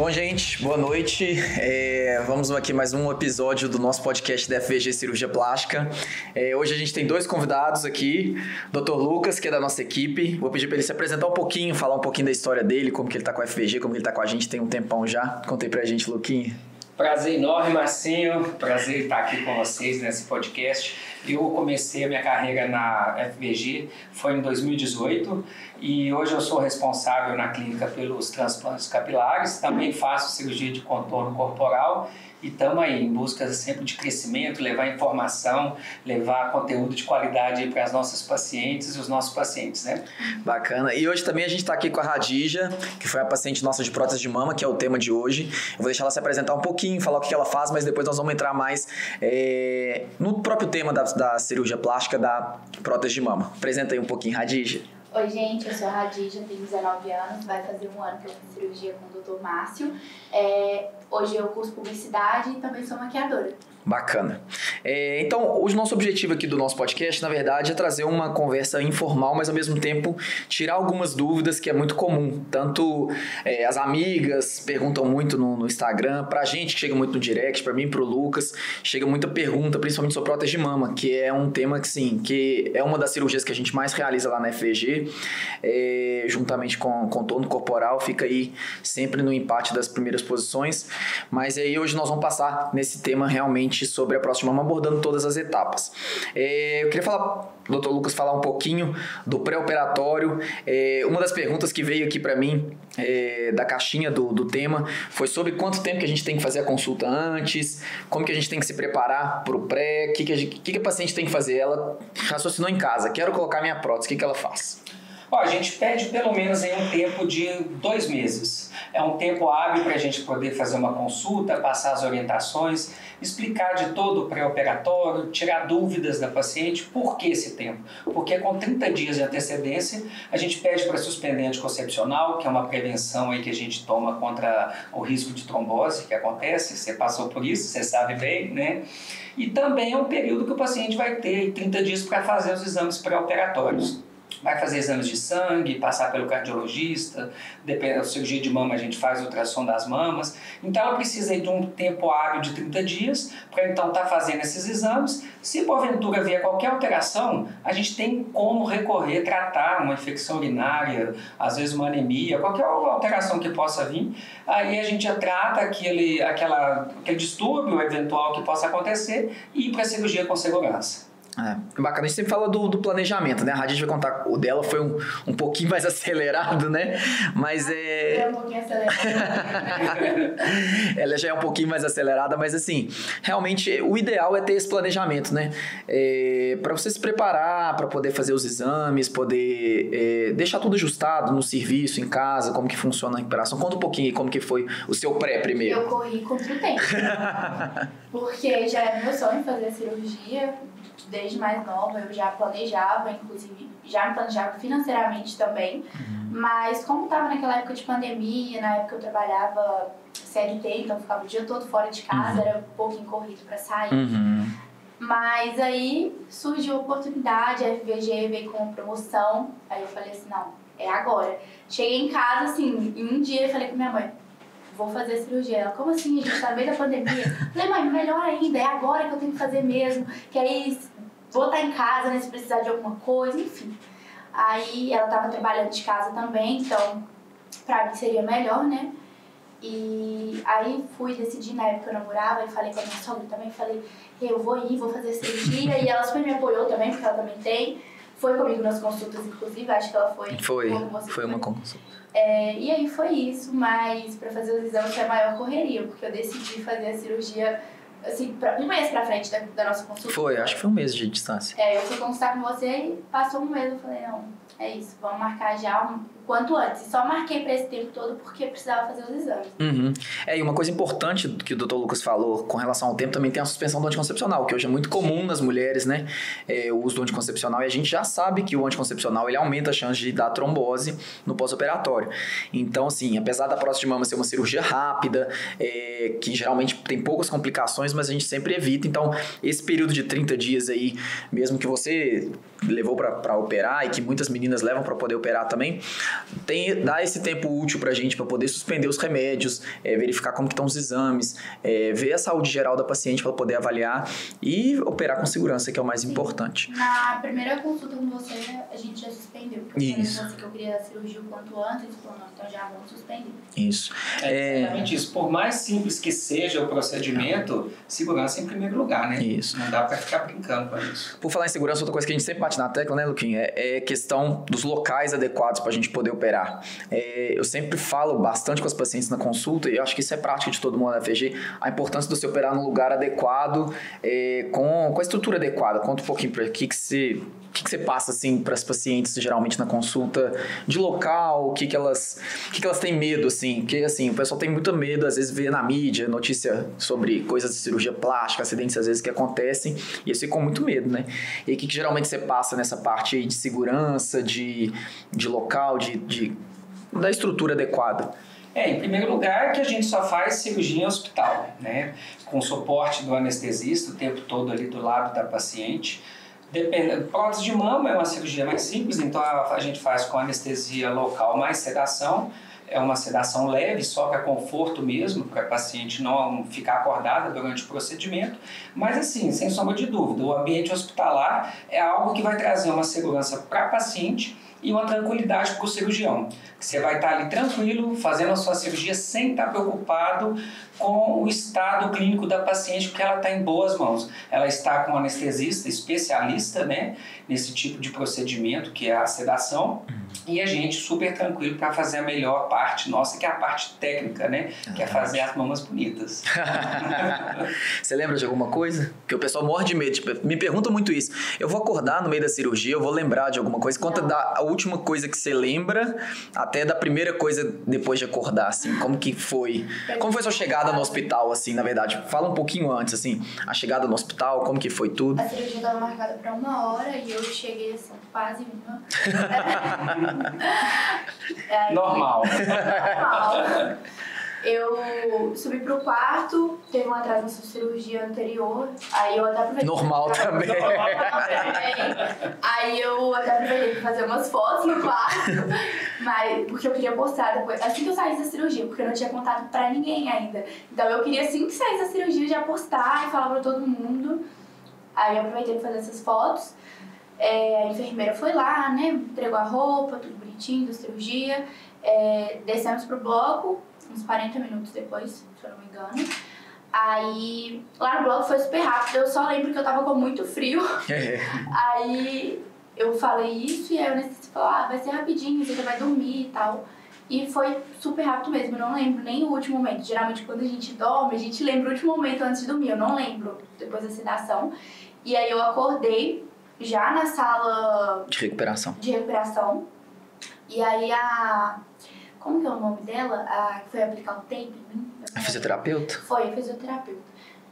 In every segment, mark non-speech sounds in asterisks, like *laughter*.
Bom, gente, boa noite. É, vamos aqui mais um episódio do nosso podcast da FVG Cirurgia Plástica. É, hoje a gente tem dois convidados aqui. Dr. Lucas, que é da nossa equipe. Vou pedir para ele se apresentar um pouquinho, falar um pouquinho da história dele, como que ele tá com a FVG, como que ele tá com a gente tem um tempão já. Contei pra gente, Luquinha. Prazer enorme, Marcinho. Prazer estar aqui com vocês nesse podcast. Eu comecei a minha carreira na FVG, foi em 2018, e hoje eu sou responsável na clínica pelos transplantes capilares. Também faço cirurgia de contorno corporal e estamos aí em busca sempre de crescimento, levar informação, levar conteúdo de qualidade para as nossas pacientes e os nossos pacientes, né? Bacana. E hoje também a gente está aqui com a Radija, que foi a paciente nossa de prótese de mama, que é o tema de hoje. Eu vou deixar ela se apresentar um pouquinho, falar o que ela faz, mas depois nós vamos entrar mais é, no próprio tema da, da cirurgia plástica da prótese de mama. Apresenta aí um pouquinho, Radija. Oi, gente, eu sou a Radija, tenho 19 anos, vai fazer um ano que eu fiz cirurgia com o Dr. Márcio. É, hoje eu curso publicidade e também sou maquiadora. Bacana. É, então, o nosso objetivo aqui do nosso podcast, na verdade, é trazer uma conversa informal, mas ao mesmo tempo tirar algumas dúvidas que é muito comum. Tanto é, as amigas perguntam muito no, no, Instagram, pra gente que chega muito no direct, pra mim pro Lucas, chega muita pergunta, principalmente sobre prótese de mama, que é um tema que, sim, que é uma das cirurgias que a gente mais realiza lá na FVG, é, juntamente com contorno corporal, fica aí sempre no empate das primeiras posições. Mas aí hoje nós vamos passar nesse tema realmente sobre a próxima mama, abordando todas as etapas. É, eu queria falar, doutor Lucas, falar um pouquinho do pré-operatório. É, uma das perguntas que veio aqui para mim é, da caixinha do, do tema foi sobre quanto tempo que a gente tem que fazer a consulta antes, como que a gente tem que se preparar para o pré, o que, que, que, que a paciente tem que fazer. Ela raciocinou em casa, quero colocar minha prótese, o que, que ela faz? Ó, a gente pede pelo menos em um tempo de dois meses. É um tempo hábil para a gente poder fazer uma consulta, passar as orientações, explicar de todo o pré-operatório, tirar dúvidas da paciente. Por que esse tempo? Porque com 30 dias de antecedência, a gente pede para suspender anticoncepcional, que é uma prevenção aí que a gente toma contra o risco de trombose que acontece. Você passou por isso, você sabe bem, né? E também é um período que o paciente vai ter 30 dias para fazer os exames pré-operatórios vai fazer exames de sangue, passar pelo cardiologista, depende da cirurgia de mama a gente faz ultrassom das mamas. Então ela precisa de um tempo hábil de 30 dias para então estar tá fazendo esses exames. Se porventura vier qualquer alteração, a gente tem como recorrer, tratar uma infecção urinária, às vezes uma anemia, qualquer alteração que possa vir. Aí a gente trata aquele, aquela, aquele distúrbio eventual que possa acontecer e ir para a cirurgia com segurança. É, bacana. A gente sempre fala do, do planejamento, né? A gente vai contar, o dela foi um, um pouquinho mais *laughs* acelerado, né? Mas é. É um pouquinho acelerado. *laughs* Ela já é um pouquinho mais acelerada, mas assim, realmente o ideal é ter esse planejamento, né? É, para você se preparar, para poder fazer os exames, poder é, deixar tudo ajustado no serviço, em casa, como que funciona a recuperação. Conta um pouquinho aí como que foi o seu pré primeiro. Eu corri contra o tempo. *laughs* porque já é meu sonho fazer a cirurgia desde mais nova, eu já planejava, inclusive já me planejava financeiramente também. Uhum. Mas como estava naquela época de pandemia, na época eu trabalhava CLT, então ficava o dia todo fora de casa, uhum. era um pouquinho corrido para sair. Uhum. Mas aí surgiu a oportunidade, a FVG veio com promoção, aí eu falei assim, não, é agora. Cheguei em casa, assim, em um dia eu falei com minha mãe, vou fazer cirurgia. Ela, como assim? A gente tá no meio da pandemia. Falei, mãe, melhor ainda, é agora que eu tenho que fazer mesmo. Que aí vou estar em casa, né, se precisar de alguma coisa, enfim. Aí ela tava trabalhando de casa também, então pra mim seria melhor, né? E aí fui decidir, na época eu namorava, e falei com a minha sogra também, falei, eu vou ir, vou fazer cirurgia, e ela super me apoiou também, porque ela também tem. Foi comigo nas consultas, inclusive, acho que ela foi. Foi, foi uma consulta. É, e aí foi isso, mas para fazer os exames foi a maior correria, porque eu decidi fazer a cirurgia assim, pra, um mês pra frente da, da, nossa consulta. Foi, acho que foi um mês de distância. É, eu fui consultar com você e passou um mês, eu falei, não, é isso, vamos marcar já um, quanto antes. Só marquei para esse tempo todo porque precisava fazer os exames. Uhum. É, e uma coisa importante que o doutor Lucas falou com relação ao tempo também tem a suspensão do anticoncepcional, que hoje é muito comum nas mulheres, né? É, o uso do anticoncepcional, e a gente já sabe que o anticoncepcional ele aumenta a chance de dar trombose no pós-operatório. Então, assim, apesar da próstata de mama ser uma cirurgia rápida, é, que geralmente tem poucas complicações, mas a gente sempre evita. Então, esse período de 30 dias aí, mesmo que você levou para operar e que muitas meninas levam para poder operar também, tem dá esse tempo útil para a gente para poder suspender os remédios, é, verificar como estão os exames, é, ver a saúde geral da paciente para poder avaliar e operar com segurança, que é o mais importante. Na primeira consulta com você, a gente já suspendeu. Porque Isso. Você que eu queria a cirurgia o quanto antes, falou, não, então já vamos suspender. Isso. É exatamente isso. Por mais simples que seja o procedimento, segurança em primeiro lugar, né? Isso. Não dá para ficar brincando com isso. Por falar em segurança, outra coisa que a gente sempre bate na tecla, né, Luquinha, é, é questão dos locais adequados para a gente poder operar. É, eu sempre falo bastante com as pacientes na consulta, e acho que isso é prática de todo mundo na FG, a importância de você operar num lugar adequado, é, com, com a estrutura adequada. Conta um pouquinho para que, que você o que, que você passa assim para as pacientes geralmente na consulta de local, o que, que elas, o que, que elas têm medo assim, porque assim o pessoal tem muito medo às vezes vê na mídia notícia sobre coisas de cirurgia plástica, acidentes às vezes que acontecem e eles ficam com muito medo, né? E o que, geralmente você passa nessa parte de segurança, de, de local, de, de da estrutura adequada? É, em primeiro lugar, que a gente só faz cirurgia em hospital, né? Com suporte do anestesista o tempo todo ali do lado da paciente. Depende, prótese de mama é uma cirurgia mais simples, então a, a gente faz com anestesia local mais sedação. É uma sedação leve, só para conforto mesmo, para a paciente não ficar acordada durante o procedimento. Mas, assim, sem sombra de dúvida, o ambiente hospitalar é algo que vai trazer uma segurança para a paciente e uma tranquilidade para o cirurgião. Você vai estar ali tranquilo, fazendo a sua cirurgia sem estar preocupado com o estado clínico da paciente, porque ela está em boas mãos. Ela está com um anestesista especialista né, nesse tipo de procedimento, que é a sedação, e a gente super tranquilo para fazer a melhor parte nossa, que é a parte técnica, né? Que é fazer as mamas bonitas. *laughs* Você lembra de alguma coisa? Que o pessoal morre de medo. Tipo, me pergunta muito isso. Eu vou acordar no meio da cirurgia, eu vou lembrar de alguma coisa. Conta da última coisa que você lembra, até da primeira coisa depois de acordar, assim. Como que foi? Como foi sua chegada no hospital, assim, na verdade? Fala um pouquinho antes, assim. A chegada no hospital, como que foi tudo? A cirurgia estava marcada para uma hora e eu cheguei assim, quase uma. *laughs* *laughs* Aí- Normal. Normal. Eu subi pro quarto, teve um atraso nessa cirurgia anterior, aí eu até aproveitei. Normal pra- também. Normal também. Aí eu até aproveitei pra fazer umas fotos no quarto, mas, porque eu queria postar depois, assim que eu saísse da cirurgia, porque eu não tinha contado pra ninguém ainda. Então eu queria assim que saísse da cirurgia já postar e falar pra todo mundo. Aí eu aproveitei pra fazer essas fotos. É, a enfermeira foi lá, né? Entregou a roupa, tudo bonitinho da cirurgia. É, descemos pro bloco, uns 40 minutos depois, se eu não me engano. Aí, lá no bloco foi super rápido, eu só lembro que eu tava com muito frio. É. Aí eu falei isso e aí o anestesista falou, ah, vai ser rapidinho, você vai dormir e tal. E foi super rápido mesmo, eu não lembro nem o último momento. Geralmente quando a gente dorme, a gente lembra o último momento antes de dormir, eu não lembro depois da sedação. E aí eu acordei já na sala De recuperação. de recuperação. E aí a. Como que é o nome dela? A que foi aplicar o tape em mim? A fisioterapeuta? Foi, a fisioterapeuta.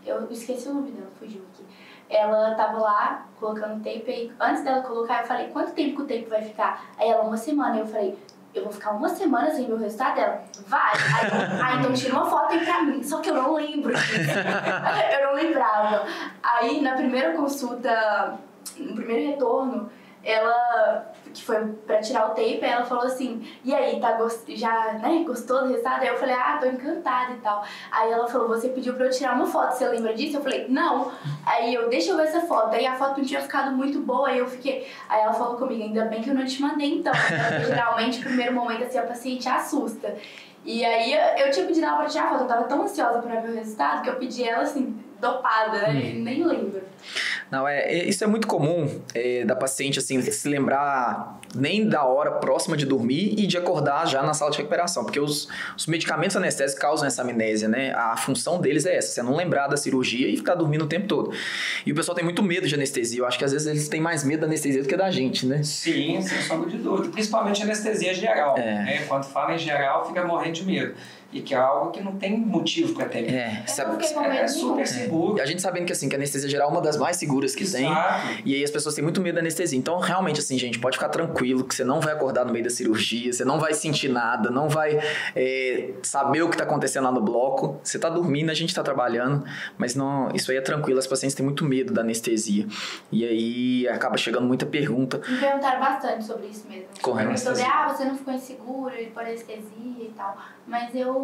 Eu esqueci o nome dela, fugiu aqui. Ela tava lá colocando tape aí. Antes dela colocar, eu falei, quanto tempo que o tape vai ficar? Aí ela, uma semana. Eu falei, eu vou ficar uma semana sem ver o resultado dela? Vai! Aí, *laughs* ah, então tira uma foto aí pra mim. Só que eu não lembro *laughs* eu não lembrava. Aí, na primeira consulta, no primeiro retorno, ela, que foi pra tirar o tape, ela falou assim, e aí, tá gost... já, né, gostou do resultado? Aí eu falei, ah, tô encantada e tal. Aí ela falou, você pediu pra eu tirar uma foto, você lembra disso? Eu falei, não. Aí eu, deixa eu ver essa foto. Aí a foto não tinha ficado muito boa, aí eu fiquei... Aí ela falou comigo, ainda bem que eu não te mandei então. Porque geralmente, no primeiro momento, assim, a paciente assusta. E aí eu tinha pedido ela pra tirar a foto, eu tava tão ansiosa pra ver o resultado que eu pedi ela, assim, dopada, né? Nem lembro. Não, é, é- isso é muito comum é, da paciente assim se lembrar nem da hora próxima de dormir e de acordar já na sala de recuperação, porque os, os medicamentos anestésicos causam essa amnésia, né? A função deles é essa, você não lembrar da cirurgia e ficar dormindo o tempo todo. E o pessoal tem muito medo de anestesia, eu acho que às vezes eles têm mais medo da anestesia do que da gente, né? Sim, sem sombra de dúvida. Principalmente anestesia geral. É. Né? Quando fala em geral, fica morrendo de medo. E que é algo que não tem motivo para ter medo. É, sabe, É, é super seguro. a gente sabendo que assim, que a anestesia geral é uma das mais seguras que tem. Exato. E aí as pessoas têm muito medo da anestesia. Então, realmente, assim, gente, pode ficar tranquilo que você não vai acordar no meio da cirurgia, você não vai sentir nada, não vai é, saber o que tá acontecendo lá no bloco. Você tá dormindo, a gente tá trabalhando, mas não, isso aí é tranquilo. As pacientes têm muito medo da anestesia. E aí acaba chegando muita pergunta. Me perguntaram bastante sobre isso mesmo. Correto. Sobre, ah, você não ficou insegura por anestesia e tal. Mas eu,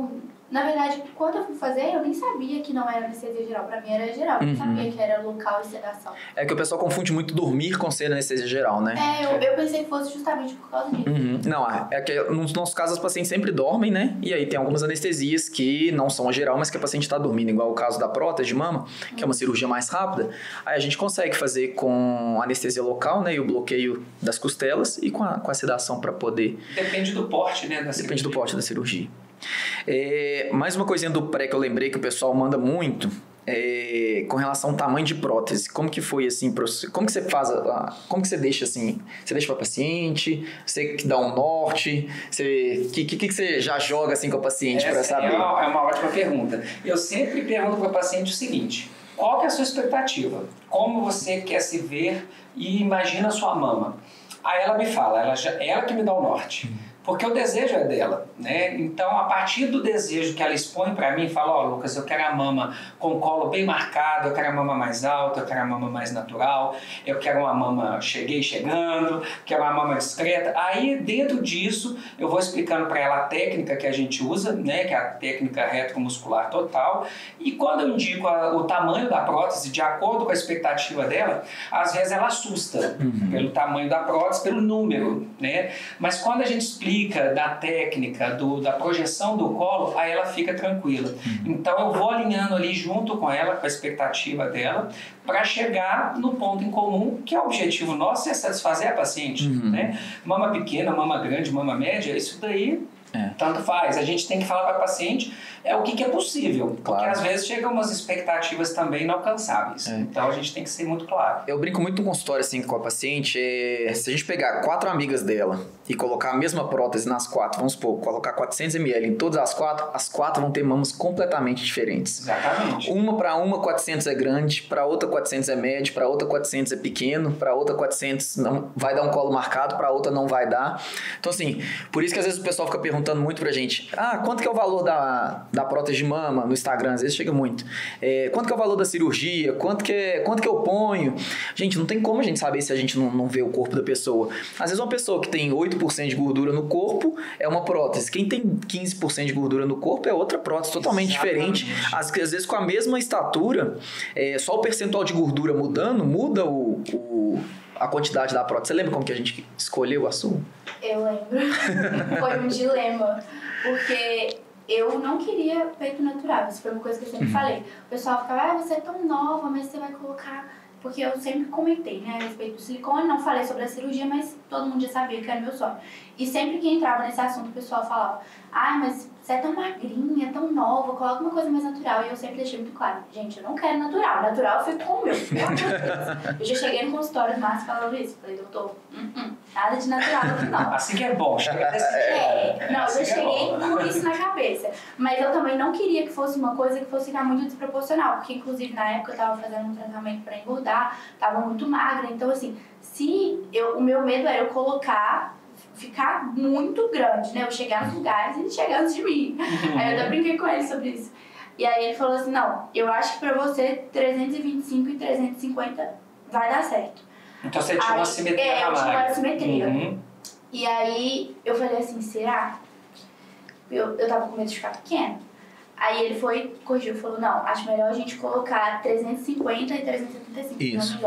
na verdade, quando eu fui fazer, eu nem sabia que não era anestesia geral. Pra mim era geral. Eu Uhum. não sabia que era local e sedação. É que o pessoal confunde muito dormir com ser anestesia geral, né? É, eu, eu pensei que fosse justamente por causa disso. Uhum. Não, é que nos nossos casos as pacientes sempre dormem, né? E aí tem algumas anestesias que não são a geral, mas que a paciente está dormindo, igual o caso da prótese de mama, que é uma cirurgia mais rápida. Aí a gente consegue fazer com anestesia local, né? E o bloqueio das costelas e com a, com a sedação para poder. Depende do porte, né? Da Depende cirurgia. do porte da cirurgia. É, mais uma coisinha do pré que eu lembrei que o pessoal manda muito. é, com relação ao tamanho de prótese, como que foi assim, como que você faz, a- como que você deixa assim, você deixa para paciente, você que dá um norte, você, que, que que você já joga assim com o paciente para Essa saber? É uma, é uma ótima pergunta. Eu sempre pergunto para o paciente o seguinte: qual é a sua expectativa? Como você quer se ver e imagina a sua mama? Aí ela me fala, ela, já, ela que me dá o norte. Porque o desejo é dela, né? Então, a partir do desejo que ela expõe para mim, fala, ó, Lucas, eu quero a mama com colo bem marcado, eu quero a mama mais alta, eu quero a mama mais natural, eu quero uma mama cheguei chegando, quero uma mama discreta. Aí, dentro disso, eu vou explicando para ela a técnica que a gente usa, né? Que é a técnica retromuscular total. E quando eu indico a- o tamanho da prótese, de acordo com a expectativa dela, às vezes ela assusta pelo tamanho da prótese, pelo número, né? Mas quando a gente explica da técnica, do, da projeção do colo, aí ela fica tranquila. Então eu vou alinhando ali junto com ela, com a expectativa dela, para chegar no ponto em comum, que é o objetivo nosso, é satisfazer a paciente, Uhum. né? Mama pequena, mama grande, mama média, isso daí É. tanto faz. A gente tem que falar para a paciente é o que, que é possível, porque Claro. às vezes chegam umas expectativas também inalcançáveis. É. Então a gente tem que ser muito claro. Eu brinco muito no consultório assim com a paciente, é, se a gente pegar quatro amigas dela e colocar a mesma prótese nas quatro, vamos supor, colocar 400 ml em todas as quatro, as quatro vão ter mamas completamente diferentes. Exatamente. Uma para uma 400 é grande, para outra 400 é médio, para outra 400 é pequeno, para outra 400 não vai dar um colo marcado, para outra não vai dar. Então assim, por isso que às vezes o pessoal fica perguntando muito pra gente: "Ah, quanto que é o valor da, da prótese de mama no Instagram?" Às vezes chega muito. É, quanto que é o valor da cirurgia? Quanto que é, quanto que eu ponho? Gente, não tem como a gente saber se a gente não, não vê o corpo da pessoa. Às vezes uma pessoa que tem 8% de gordura no corpo é uma prótese. Quem tem 15% de gordura no corpo é outra prótese totalmente Exatamente. diferente. Às, às vezes com a mesma estatura, é, só o percentual de gordura mudando, muda o, o- a quantidade da prótese. Você lembra como que a gente escolheu a sua? Eu lembro. *laughs* foi um dilema. Porque eu não queria peito natural. Isso foi uma coisa que eu sempre falei. O pessoal ficava, ah, você é tão nova, mas você vai colocar. Porque eu sempre comentei, né, a respeito do silicone, não falei sobre a cirurgia, mas todo mundo já sabia que era meu sonho. E sempre que entrava nesse assunto, o pessoal falava, ai, mas você é tão magrinha, tão nova, coloca uma coisa mais natural. E eu sempre deixei muito claro, gente, eu não quero natural. Natural eu fico com o meu. Eu já cheguei no consultório do Márcio falando isso. Falei, doutor, hum, hum, nada de natural no final. Assim que é bom, chega desse jeito. É, não, eu assim já que é cheguei bom. com isso na cabeça. Mas eu também não queria que fosse uma coisa que fosse ficar muito desproporcional. Porque, inclusive, na época eu tava fazendo um tratamento pra engordar, tava muito magra. Então, assim, se eu, o meu medo era eu colocar, ficar muito grande, né? Eu chegar nos lugares e ele chegar antes de mim. Aí eu até brinquei com ele sobre isso. E aí ele falou assim: não, eu acho que pra você 325 e 350 vai dar certo. Então você tinha uma Aí- simetria é, eu tinha uma magra. simetria. Uhum. E aí eu falei assim, será? Eu, eu tava com medo de ficar pequeno. Aí ele foi, corrigiu, falou, não, acho melhor a gente colocar 350 e 375, se Isso.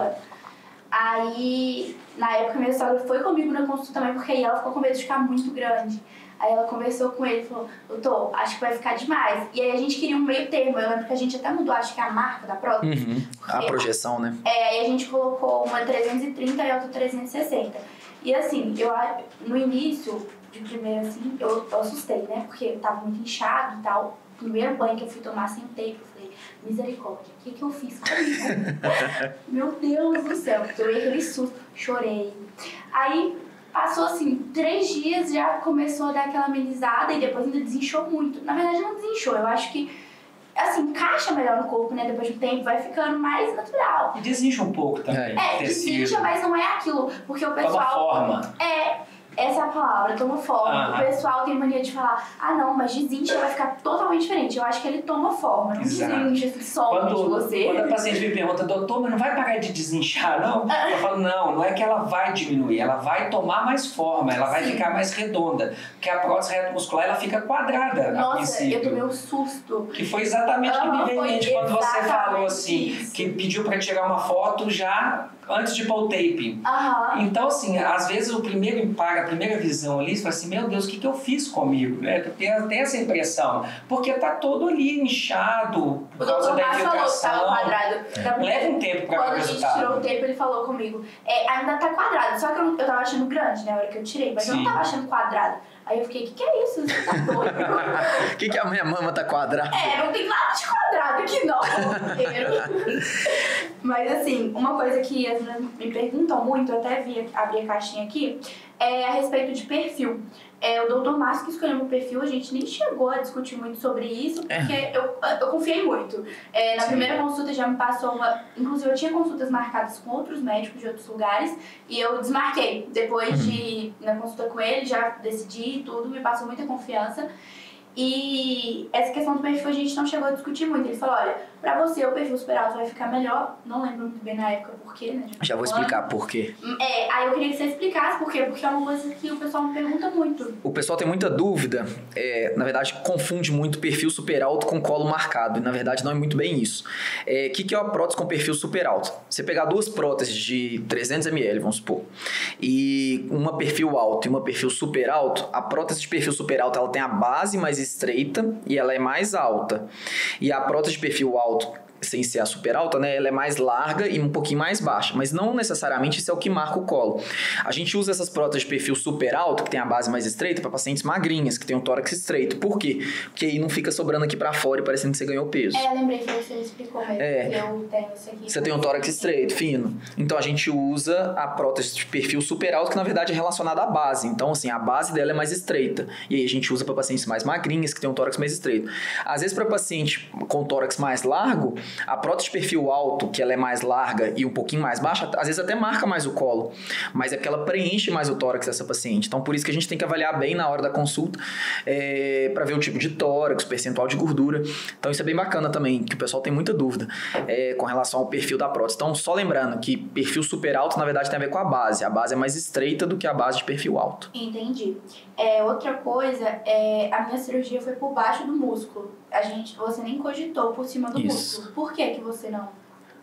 Aí, na época, minha sogra foi comigo na consulta também, porque aí ela ficou com medo de ficar muito grande. Aí ela conversou com ele e falou, doutor, acho que vai ficar demais. E aí a gente queria um meio termo. Eu lembro que a gente até mudou, acho que a marca da prótese. Uhum. A projeção, né? É, aí a gente colocou uma 330 e outra 360. E assim, eu no início, de primeiro assim, eu, eu assustei, né? Porque eu tava muito inchado e tal. Primeiro banho que eu fui tomar sem tempo, eu falei, misericórdia, o que que eu fiz comigo? *laughs* Meu Deus do céu, eu ia aquele susto, chorei. Aí Passou assim, três dias, já começou a dar aquela amenizada e depois ainda desinchou muito. Na verdade, não desinchou, eu acho que assim, encaixa melhor no corpo, né? Depois do tempo, vai ficando mais natural. E desincha um pouco também. É, desincha, mas não é aquilo. Porque o pessoal. Toma forma. É, essa é a palavra, toma forma. O pessoal tem mania de falar, ah não, mas desincha vai ficar totalmente diferente. Eu acho que ele toma forma, não Exato. desincha, assim, solta de você. Quando a paciente me pergunta, doutor, mas não vai parar de desinchar, não? *laughs* Eu falo, não, não é que ela vai diminuir, ela vai tomar mais forma, ela vai Sim. ficar mais redonda. Porque a prótese reto muscular, ela fica quadrada Nossa, eu tomei um susto. Que foi exatamente o que me veio quando você falou assim, isso. que pediu para tirar uma foto já antes de pôr o tape. Uhum. Então, assim, às vezes o primeiro impacto, a primeira visão ali, você fala assim, meu Deus, o que, que eu fiz comigo? Né? Tem, tem essa impressão. Porque tá todo ali inchado por causa da infiltração. falou que quadrado. Leva um tempo pra Quando a gente tirou o tape, ele falou comigo, é, ainda tá quadrado. Só que eu, eu tava achando grande, né, na hora que eu tirei. Mas Sim. eu não tava achando quadrado. Aí eu fiquei, o que, que é isso? Você tá doido? O *laughs* que, que a minha mama tá quadrada? É, não tem nada de quadrado aqui não. *laughs* Mas assim, uma coisa que as me perguntam muito, eu até vi abrir a caixinha aqui, é a respeito de perfil. É, o doutor Márcio que escolheu meu perfil, a gente nem chegou a discutir muito sobre isso, é. porque é. eu, eu confiei muito. É, na Sim. primeira consulta já me passou uma. Inclusive, eu tinha consultas marcadas com outros médicos de outros lugares e eu desmarquei. Depois uhum. de, na consulta com ele, já decidi tudo, me passou muita confiança. E essa questão do perfil a gente não chegou a discutir muito. Ele falou: olha, pra você o perfil super alto vai ficar melhor. Não lembro muito bem na época por quê, né? Já vou explicar por quê. É, aí eu queria que você explicasse por quê, porque é uma coisa que o pessoal me pergunta muito. O pessoal tem muita dúvida, é, na verdade, confunde muito perfil super alto com colo marcado. E na verdade não é muito bem isso. O é, que, que é uma prótese com perfil super alto? Você pegar duas próteses de 300ml, vamos supor, e uma perfil alto e uma perfil super alto, a prótese de perfil super alto ela tem a base mais estreita e ela é mais alta. E a prótese de perfil alto sem ser a super alta, né, ela é mais larga e um pouquinho mais baixa, mas não necessariamente isso é o que marca o colo. A gente usa essas próteses de perfil super alto, que tem a base mais estreita, para pacientes magrinhas, que tem um tórax estreito. Por quê? Porque aí não fica sobrando aqui para fora e parecendo que você ganhou peso. É, lembrei que você explicou mesmo. É. Eu tenho isso aqui. Você tem um tórax estreito, fino. Então a gente usa a prótese de perfil super alto, que na verdade é relacionada à base. Então, assim, a base dela é mais estreita. E aí a gente usa para pacientes mais magrinhas, que tem um tórax mais estreito. Às vezes, para paciente com tórax mais largo, a prótese de perfil alto, que ela é mais larga e um pouquinho mais baixa, às vezes até marca mais o colo, mas é porque ela preenche mais o tórax dessa paciente. Então, por isso que a gente tem que avaliar bem na hora da consulta é, para ver o tipo de tórax, percentual de gordura. Então, isso é bem bacana também, que o pessoal tem muita dúvida é, com relação ao perfil da prótese. Então, só lembrando que perfil super alto, na verdade, tem a ver com a base. A base é mais estreita do que a base de perfil alto. Entendi. É, outra coisa, é, a minha cirurgia foi por baixo do músculo a gente, você nem cogitou por cima do Isso. músculo. Por que que você não?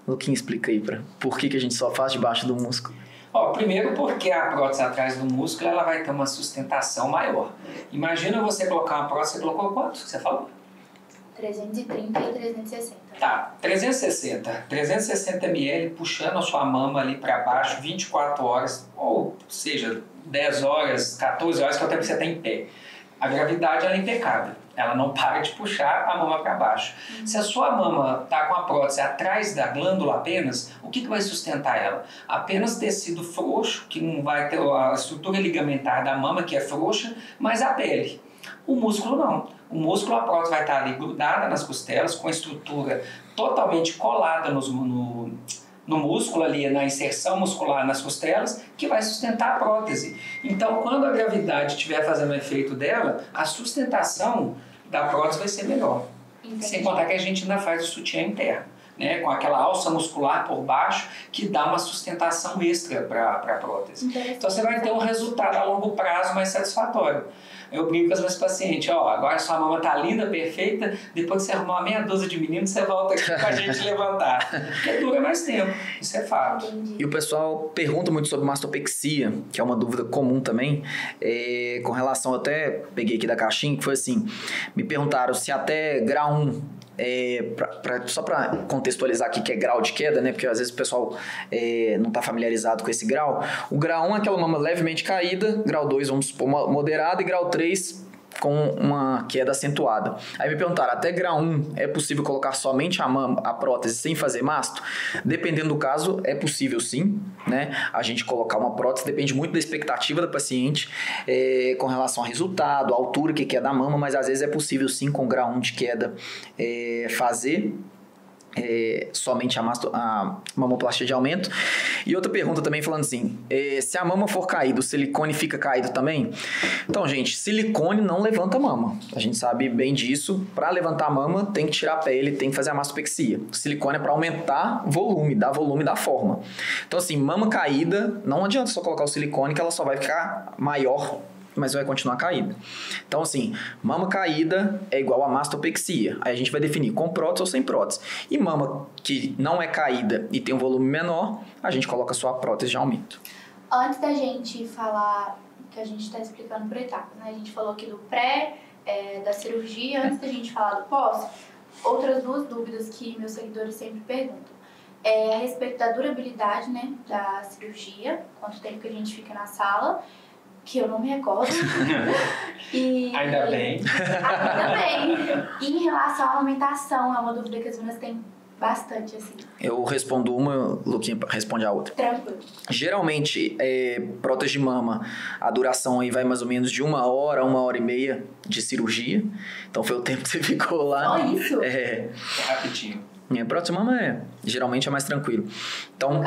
Luquinha, explica aí pra por que, que a gente só faz debaixo do músculo. Ó, primeiro porque a prótese atrás do músculo ela vai ter uma sustentação maior. Imagina você colocar uma prótese, você colocou quanto que você falou? 330 e 360. Tá, 360. 360 ml puxando a sua mama ali para baixo 24 horas, ou seja, 10 horas, 14 horas que até você está em pé. A gravidade ela é impecável ela não para de puxar a mama para baixo. Uhum. Se a sua mama está com a prótese atrás da glândula apenas, o que, que vai sustentar ela? Apenas tecido frouxo, que não vai ter a estrutura ligamentar da mama, que é frouxa, mas a pele. O músculo não. O músculo, a prótese vai estar ali grudada nas costelas, com a estrutura totalmente colada nos, no, no músculo ali, na inserção muscular nas costelas, que vai sustentar a prótese. Então, quando a gravidade estiver fazendo o efeito dela, a sustentação da prótese vai ser melhor. Entendi. Sem contar que a gente ainda faz o sutiã interno. Né, com aquela alça muscular por baixo que dá uma sustentação extra para a prótese. Então você vai ter um resultado a longo prazo mais satisfatório. Eu brinco com os meus pacientes, ó, agora sua mama tá linda, perfeita, depois que você arrumar uma meia dúzia de meninos, você volta aqui com a *laughs* gente levantar. Porque dura mais tempo, isso é fato. E o pessoal pergunta muito sobre mastopexia, que é uma dúvida comum também, é, com relação, até peguei aqui da caixinha, que foi assim, me perguntaram se até grau 1 é, pra, pra, só para contextualizar aqui que é grau de queda, né? Porque às vezes o pessoal é, não está familiarizado com esse grau. O grau 1 é aquela mama levemente caída, grau 2 vamos supor moderada e grau 3 com uma queda acentuada. Aí me perguntaram, até grau 1 é possível colocar somente a mama, a prótese sem fazer masto? Dependendo do caso, é possível sim, né? A gente colocar uma prótese depende muito da expectativa da paciente é, com relação ao resultado, a altura que quer da mama, mas às vezes é possível sim com grau 1 de queda é, fazer é, somente a, masto, a mamoplastia de aumento. E outra pergunta também falando assim, é, se a mama for caída, o silicone fica caído também? Então, gente, silicone não levanta a mama. A gente sabe bem disso. Para levantar a mama, tem que tirar a pele, tem que fazer a mastopexia. O silicone é para aumentar volume, dar volume da forma. Então, assim, mama caída, não adianta só colocar o silicone que ela só vai ficar maior mas vai continuar caída. Então, assim, mama caída é igual a mastopexia. Aí a gente vai definir com prótese ou sem prótese. E mama que não é caída e tem um volume menor, a gente coloca só a prótese de aumento. Antes da gente falar, que a gente está explicando por etapas, né? A gente falou aqui do pré, é, da cirurgia, antes da gente falar do pós, outras duas dúvidas que meus seguidores sempre perguntam. É a respeito da durabilidade, né, da cirurgia, quanto tempo que a gente fica na sala, que eu não me recordo. *laughs* e, ainda bem. Ainda bem. E em relação à alimentação, é uma dúvida que as meninas têm bastante, assim. Eu respondo uma, Luquinha responde a outra. Tranquilo. Geralmente, é, prótese de mama, a duração aí vai mais ou menos de uma hora, uma hora e meia de cirurgia. Então foi o tempo que você ficou lá. Só isso? É. é rapidinho. Minha próxima mama é, geralmente é mais tranquilo. Então,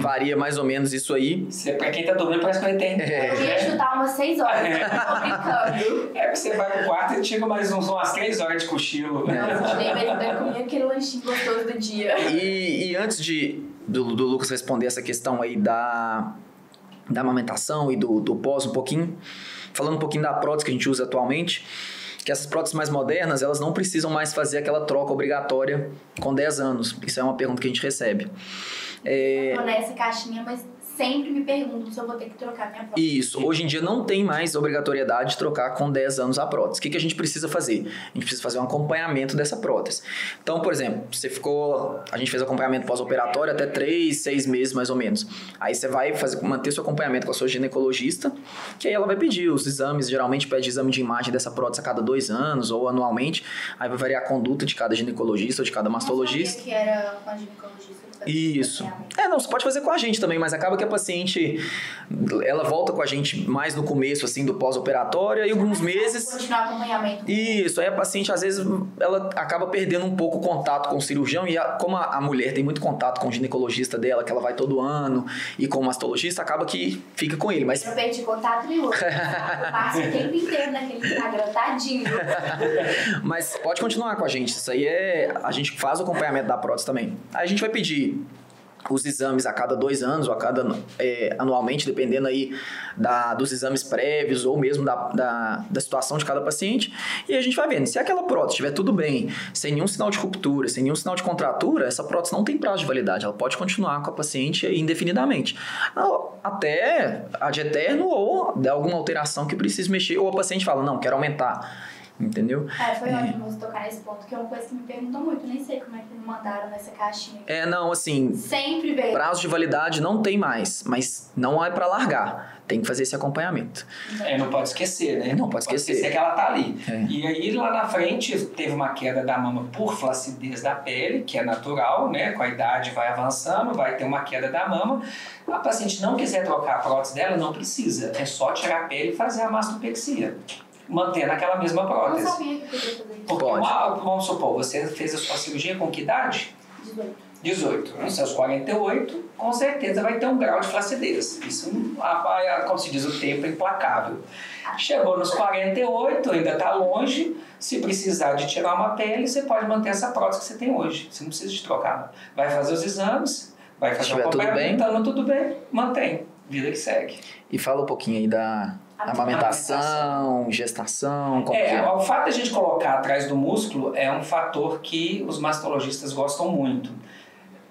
varia mais ou menos isso aí. Você, pra quem tá dormindo, parece que vai ter. É. Eu ia chutar umas 6 horas, é. tô brincando. É, você vai pro quarto e chega mais uns, umas 3 horas de cochilo. Não, eu nem vai comer aquele lanchinho gostoso do dia. E, e antes de, do, do Lucas responder essa questão aí da, da amamentação e do, do pós um pouquinho, falando um pouquinho da prótese que a gente usa atualmente, que essas próteses mais modernas, elas não precisam mais fazer aquela troca obrigatória com 10 anos. Isso é uma pergunta que a gente recebe. É... Nessa caixinha, mas sempre me perguntam se eu vou ter que trocar minha prótese. Isso. Hoje em dia não tem mais obrigatoriedade de trocar com 10 anos a prótese. O que, que a gente precisa fazer? A gente precisa fazer um acompanhamento dessa prótese. Então, por exemplo, você ficou. A gente fez acompanhamento pós-operatório até 3, 6 meses mais ou menos. Aí você vai fazer, manter seu acompanhamento com a sua ginecologista, que aí ela vai pedir os exames. Geralmente pede exame de imagem dessa prótese a cada dois anos ou anualmente. Aí vai variar a conduta de cada ginecologista ou de cada mastologista. Eu que era com a ginecologista. Isso. É, não, você pode fazer com a gente também, mas acaba que a paciente ela volta com a gente mais no começo assim do pós-operatório e alguns meses. Continuar acompanhamento. Isso, aí a paciente às vezes ela acaba perdendo um pouco o contato com o cirurgião e a, como a, a, mulher tem muito contato com o ginecologista dela, que ela vai todo ano, e com o mastologista, acaba que fica com ele, mas Eu perdi contato nenhum. *laughs* Passo o tempo inteiro naquele Instagram, tadinho. *laughs* mas pode continuar com a gente. Isso aí é a gente faz o acompanhamento da prótese também. Aí a gente vai pedir os exames a cada dois anos ou a cada é, anualmente, dependendo aí da, dos exames prévios ou mesmo da, da, da, situação de cada paciente. E a gente vai vendo. Se aquela prótese estiver tudo bem, sem nenhum sinal de ruptura, sem nenhum sinal de contratura, essa prótese não tem prazo de validade. Ela pode continuar com a paciente indefinidamente. Até a de eterno ou de alguma alteração que precise mexer, ou a paciente fala, não, quero aumentar Entendeu? É, foi ótimo você tocar nesse ponto, que é uma coisa que me perguntam muito, nem sei como é que me mandaram nessa caixinha. É, não, assim. Sempre veio. Prazo de validade não tem mais, mas não é para largar. Tem que fazer esse acompanhamento. É, não pode esquecer, né? Não pode esquecer. Pode esquecer que ela tá ali. É. E aí lá na frente teve uma queda da mama por flacidez da pele, que é natural, né? Com a idade vai avançando, vai ter uma queda da mama. A paciente não quiser trocar a prótese dela, não precisa. É só tirar a pele e fazer a mastopexia mantendo aquela mesma prótese. Eu não sabia que podia fazer isso. Porque Pode. Uma, vamos supor, você fez a sua cirurgia com que idade? 18. 18. Nos seus 48, com certeza vai ter um grau de flacidez. Isso, como se diz, o tempo é implacável. Chegou nos 48, ainda está longe. Se precisar de tirar uma pele, você pode manter essa prótese que você tem hoje. Você não precisa de trocar. Vai fazer os exames, vai fazer o acompanhamento, tudo bem, tudo bem, mantém. Vida que segue. E fala um pouquinho aí da amamentação, gestação, como é, que é? O fato de a gente colocar atrás do músculo é um fator que os mastologistas gostam muito.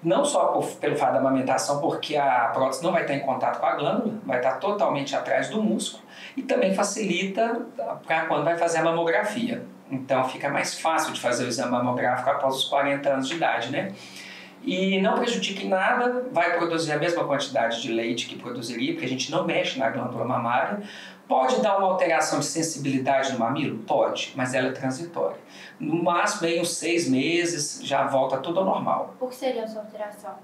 Não só por, pelo fato da amamentação, porque a prótese não vai estar em contato com a glândula, vai estar totalmente atrás do músculo, e também facilita para quando vai fazer a mamografia. Então fica mais fácil de fazer o exame mamográfico após os 40 anos de idade, né? e não prejudica em nada, vai produzir a mesma quantidade de leite que produziria, porque a gente não mexe na glândula mamária. Pode dar uma alteração de sensibilidade no mamilo? Pode, mas ela é transitória. No máximo, aí, uns seis meses, já volta tudo ao normal. O que seria essa alteração?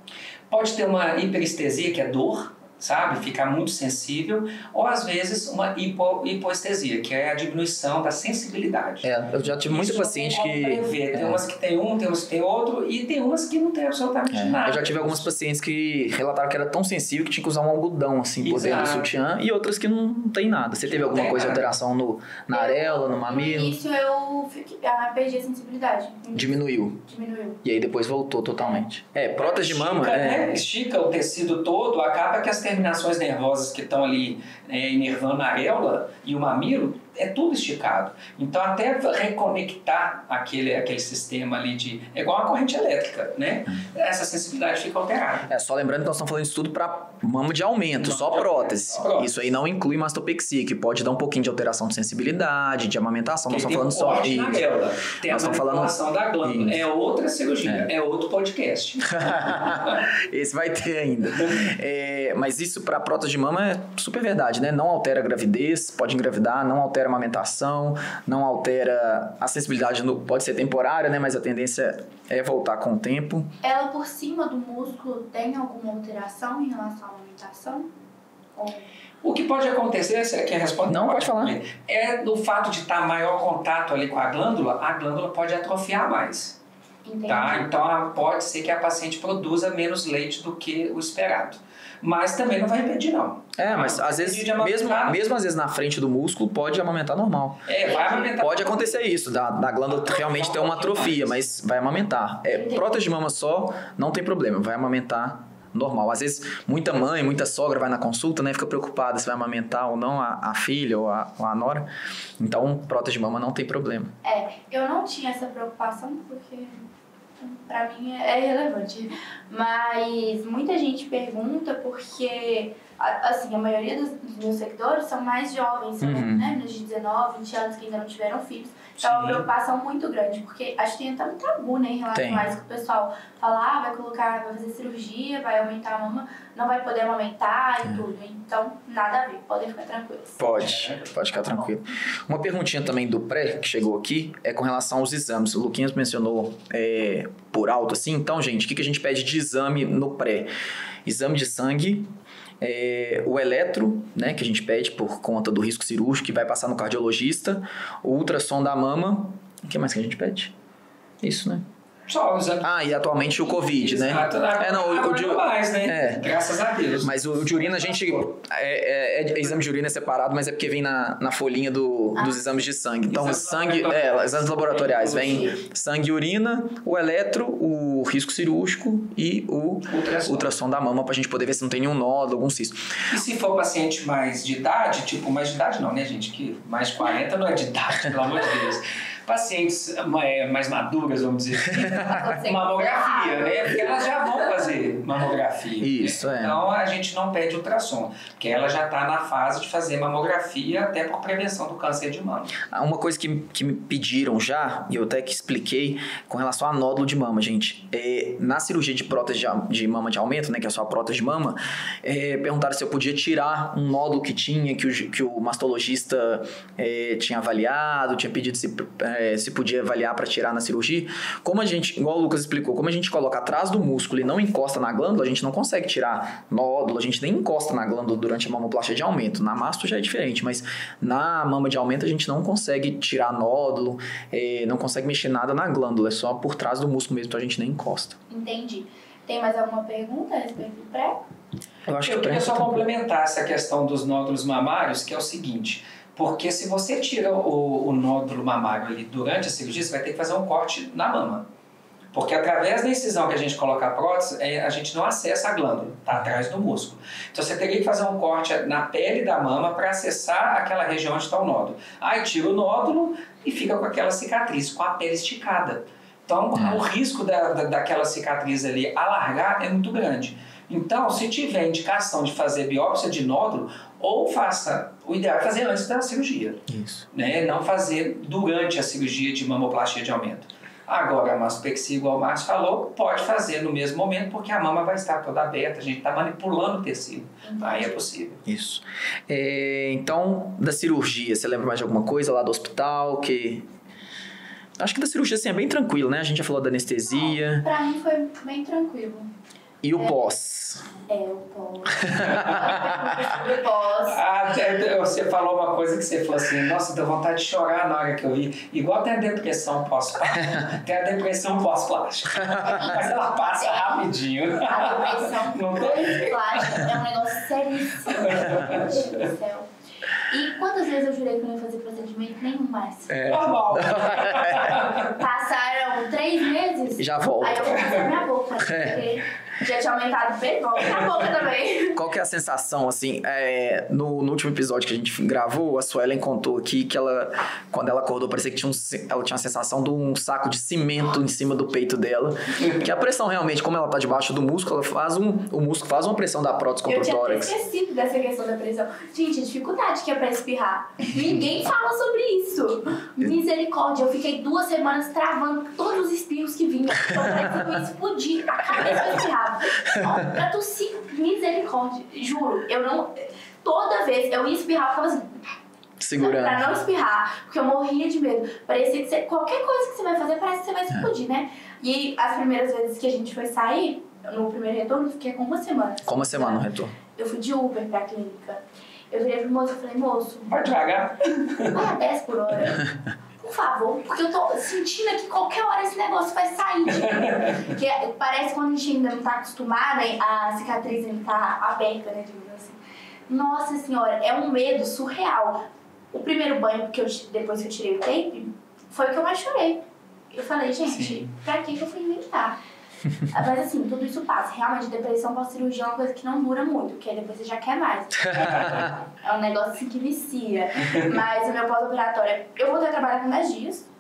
Pode ter uma hiperestesia, que é dor, sabe? Ficar muito sensível, ou às vezes uma hipo, hipoestesia, que é a diminuição da sensibilidade. É, eu já tive muita Isso paciente não tem que. prever. Tem é. umas que tem um, tem umas que tem outro, e tem umas que não tem absolutamente É, nada. eu já tive algumas pacientes que relataram que era tão sensível que tinha que usar um algodão assim por dentro do sutiã e outras que não tem nada. Você Que teve alguma coisa, nada. alteração no, na areola, no No mamilo? início eu fiquei, ah, perdi a sensibilidade. Diminuiu. Diminuiu. E aí depois voltou totalmente. É, prótese de mama Estica, é. né? Estica o tecido todo, acaba que as terminações nervosas que estão ali é, inervando a areola e o mamilo, é tudo esticado. Então, até reconectar aquele, aquele sistema ali de. É igual uma corrente elétrica, né? Essa sensibilidade fica alterada. É, só lembrando que nós estamos falando isso tudo para mama de aumento, só de prótese. só prótese. Isso aí não inclui mastopexia, que pode dar um pouquinho de alteração de sensibilidade, de amamentação. Nós estamos falando só corte na tem Nós a estamos falando- manipulação da glândula. Isso. É outra cirurgia, é, outro podcast. *laughs* Esse vai ter ainda. É, mas isso para prótese de mama é super verdade, né? Não altera a gravidez, pode engravidar, não altera a amamentação, não altera a sensibilidade, no, pode ser temporária, né? Mas a tendência é voltar com o tempo. Ela por cima do músculo tem alguma alteração em relação à amamentação? Ou- O que pode acontecer, você quer responder? Não, pode falar. É do fato de estar maior contato ali com a glândula, a glândula pode atrofiar mais. Entendi. Tá? Então a- pode ser que a paciente produza menos leite do que o esperado. Mas também não vai impedir, não. É, mas às vezes, mesmo, mesmo às vezes na frente do músculo, pode amamentar normal. É, vai amamentar. Pode acontecer isso, da, da glândula realmente ter uma atrofia, mas vai amamentar. É, prótese de mama só, não tem problema, vai amamentar normal. Às vezes, muita mãe, muita sogra vai na consulta, né? Fica preocupada se vai amamentar ou não a, a filha ou a, ou a nora. Então, prótese de mama não tem problema. É, eu não tinha essa preocupação porque pra mim é irrelevante. Mas muita gente pergunta porque, a- assim, a maioria dos, meus seguidores são mais jovens, são Uhum. né, de 19, 20 anos que ainda não tiveram filhos. Então é uma Sim. preocupação muito grande, porque acho que tem até um tabu, né, em relação Tem. a isso, que o pessoal fala, ah, vai colocar, vai fazer cirurgia, vai aumentar a mama, não vai poder amamentar É. e tudo. Então, nada a ver, podem ficar tranquilos. Pode, pode ficar tranquilo. Uma perguntinha também do pré, que chegou aqui, é com relação aos exames. O Luquinhas mencionou é, por alto assim. Então, gente, o que, que a gente pede de exame no pré? Exame de sangue, é, o eletro, né, que a gente pede por conta do risco cirúrgico, que vai passar no cardiologista, o ultrassom da mama. O que mais que a gente pede? Isso, né? Só. Ah, e atualmente o Covid, né? Exato. É, não, o- o de- não mais, né? é. Graças a Deus. Mas o de urina a gente. É, é- é- exame de urina é separado, mas é porque vem na, na folhinha do, dos exames de sangue. Então, Exames sangue. laboratoriais. É, exames laboratoriais. Vem sangue e urina, o eletro, o risco cirúrgico e o Ultrassom. ultrassom da mama pra gente poder ver se não tem nenhum nódulo, algum cisto. E se for paciente mais de idade, tipo, mais de idade não, né, gente? Que mais de 40 não é de idade, pelo amor de Deus. *laughs* Pacientes é, mais maduras, vamos dizer assim, *laughs* mamografia, né? Porque elas já vão fazer mamografia. né? Isso, é. Então a gente não pede ultrassom, porque ela já está na fase de fazer mamografia até por prevenção do câncer de mama. Ah, Uma coisa que, que me pediram já, e eu até que expliquei, com relação a nódulo de mama, gente. É, na cirurgia de prótese de, de mama de aumento, né, que é só a prótese de mama, é, perguntaram se eu podia tirar um nódulo que tinha, que o, que o mastologista é, tinha avaliado, tinha pedido se, é, se podia avaliar para tirar na cirurgia. Como a gente, igual o Lucas explicou, como a gente coloca atrás do músculo e não encosta na glândula, a gente não consegue tirar nódulo, a gente nem encosta na glândula durante a mamoplastia de aumento. Na masto já é diferente, mas na mama de aumento a gente não consegue tirar nódulo, é, não consegue mexer nada na glândula, é só por trás do músculo mesmo, então a gente nem encosta. Entendi. Tem mais alguma pergunta a respeito do pré? Eu acho Eu que queria presta só complementar essa questão dos nódulos mamários, que é o seguinte. Porque se você tira o, o nódulo mamário ali durante a cirurgia, você vai ter que fazer um corte na mama. Porque através da incisão que a gente coloca a prótese, é, a gente não acessa a glândula, está atrás do músculo. Então você teria que fazer um corte na pele da mama para acessar aquela região onde está o nódulo. Aí tira o nódulo e fica com aquela cicatriz, com a pele esticada. Então É. o risco da, da, daquela cicatriz ali alargar é muito grande. Então, se tiver indicação de fazer biópsia de nódulo, ou faça, o ideal é fazer antes da cirurgia, Isso. né? Não fazer durante a cirurgia de mamoplastia de aumento. Agora, a mastopexia, igual o Márcio falou, pode fazer no mesmo momento, porque a mama vai estar toda aberta, a gente está manipulando o tecido. Aí é possível. Isso. É, então, da cirurgia, você lembra mais de alguma coisa lá do hospital que Acho que da cirurgia assim, é bem tranquilo, né? A gente já falou da anestesia. Pra mim foi bem tranquilo. E o é. pós? É, o pós. *laughs* o pós. Ah, você falou uma coisa que você falou assim, nossa, deu vontade de chorar na hora que eu vi. Igual tem a depressão pós-plástica, *laughs* tem a depressão pós-plástica. Mas ela passa rapidinho. A depressão pós-plástica é um negócio seríssimo. Meu Deus do céu. E quantas vezes eu jurei que não ia fazer procedimento? Nenhum mais. É. Normal. Passaram três meses. Já volta. Aí eu vou fazer minha boca. *laughs* É. Já tinha aumentado bem, volta a boca também. *laughs* Qual que é a sensação, assim, é, no, no, último episódio que a gente gravou, a Suelen contou aqui que ela, quando ela acordou, parecia que tinha um, ela tinha a sensação de um saco de cimento em cima do peito dela. que a pressão realmente, como ela tá debaixo do músculo, ela faz um, o músculo faz uma pressão da prótese contra o tórax. Eu tinha esquecido dessa questão da pressão. Gente, a dificuldade que é pra espirrar. Ninguém fala sobre isso. *laughs* Misericórdia, eu fiquei duas semanas travando todos os espirros que vinham. Então parece que eu ia explodir. A cabeça eu espirrava. Ó, pra tossir, misericórdia. Juro, eu não. Toda vez eu ia espirrar, eu ficava assim. Segurando. Pra não espirrar, porque eu morria de medo. Parecia que você, qualquer coisa que você vai fazer, parece que você vai explodir, né? E as primeiras vezes que a gente foi sair, no primeiro retorno, eu fiquei com uma semana. Com uma semana no retorno? Eu fui de Uber pra clínica. Eu virei pro moço e falei, moço. Vai devagar. Vai a 10 por hora. *laughs* Por favor, porque eu tô sentindo que qualquer hora esse negócio vai sair *laughs* de mim. Porque parece quando a gente ainda não tá acostumada, a cicatriz ainda tá aberta, né, digamos assim. Nossa senhora, é um medo surreal. O primeiro banho, que eu, depois que eu tirei o tape, foi o que eu mais chorei. Eu falei, gente, Sim. pra que, que eu fui inventar? Mas assim, tudo isso passa. Realmente, depressão pós-cirurgia é uma coisa que não dura muito, porque aí depois você já quer mais. *laughs* é um negócio assim que vicia. Mas o meu pós-operatório, eu voltei a trabalhar com 10 dias.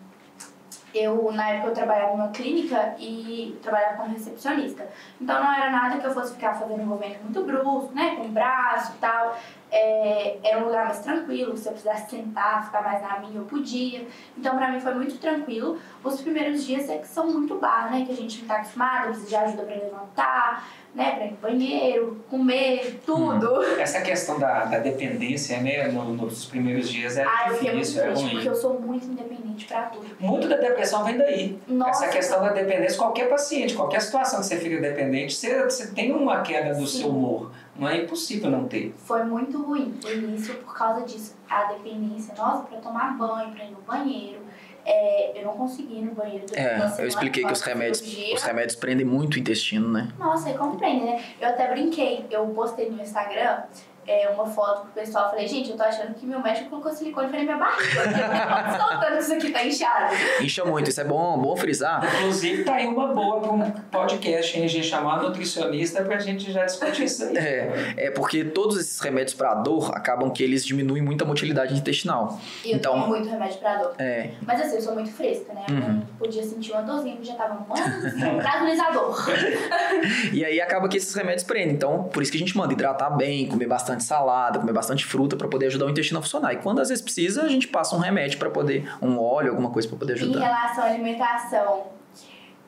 Eu, na época, eu trabalhava numa clínica e trabalhava como recepcionista. Então, não era nada que eu fosse ficar fazendo envolvimento muito brusco, né? Com o braço e tal. É, era um lugar mais tranquilo, se eu precisasse sentar, ficar mais na minha, eu podia. Então, pra mim foi muito tranquilo. Os primeiros dias é que são muito barra, né? Que a gente não tá acostumado, precisa de ajuda pra levantar, né? Pra ir no banheiro, comer, tudo. Hum. Essa questão da, da dependência, né? nos primeiros dias é ah, difícil, é ruim. porque eu sou muito independente pra tudo. Muito da depressão vem daí. Nossa. Essa questão da dependência, qualquer paciente, qualquer situação que você fica dependente, você, você tem uma queda do Sim. seu humor. Não é impossível não ter. Foi muito ruim o início por causa disso. A dependência, nossa, para tomar banho, para ir no banheiro. É, eu não consegui ir no banheiro É, eu expliquei que os remédios, os remédios prendem muito o intestino, né? Nossa, e como prende, né? Eu até brinquei, eu postei no Instagram é, uma foto pro pessoal. Falei, gente, eu tô achando que meu médico colocou silicone na minha barriga. Porque *laughs* soltando que isso aqui tá inchado. Incha muito, isso é bom, bom frisar. Inclusive, tá aí uma boa pra um podcast, hein? A gente chamar nutricionista pra gente já discutir isso aí. É, é porque todos esses remédios pra dor acabam que eles diminuem muito a motilidade intestinal. E eu então, tomo muito remédio pra dor. É. Mas assim, eu sou muito fresca, né? Eu uhum. podia sentir uma dorzinha que já tava um tranquilizador. *laughs* e aí acaba que esses remédios prendem. Então, por isso que a gente manda hidratar bem, comer bastante salada, comer bastante fruta para poder ajudar o intestino a funcionar. E quando às vezes precisa, a gente passa um remédio para poder, um óleo, alguma coisa para poder ajudar. Em relação à alimentação,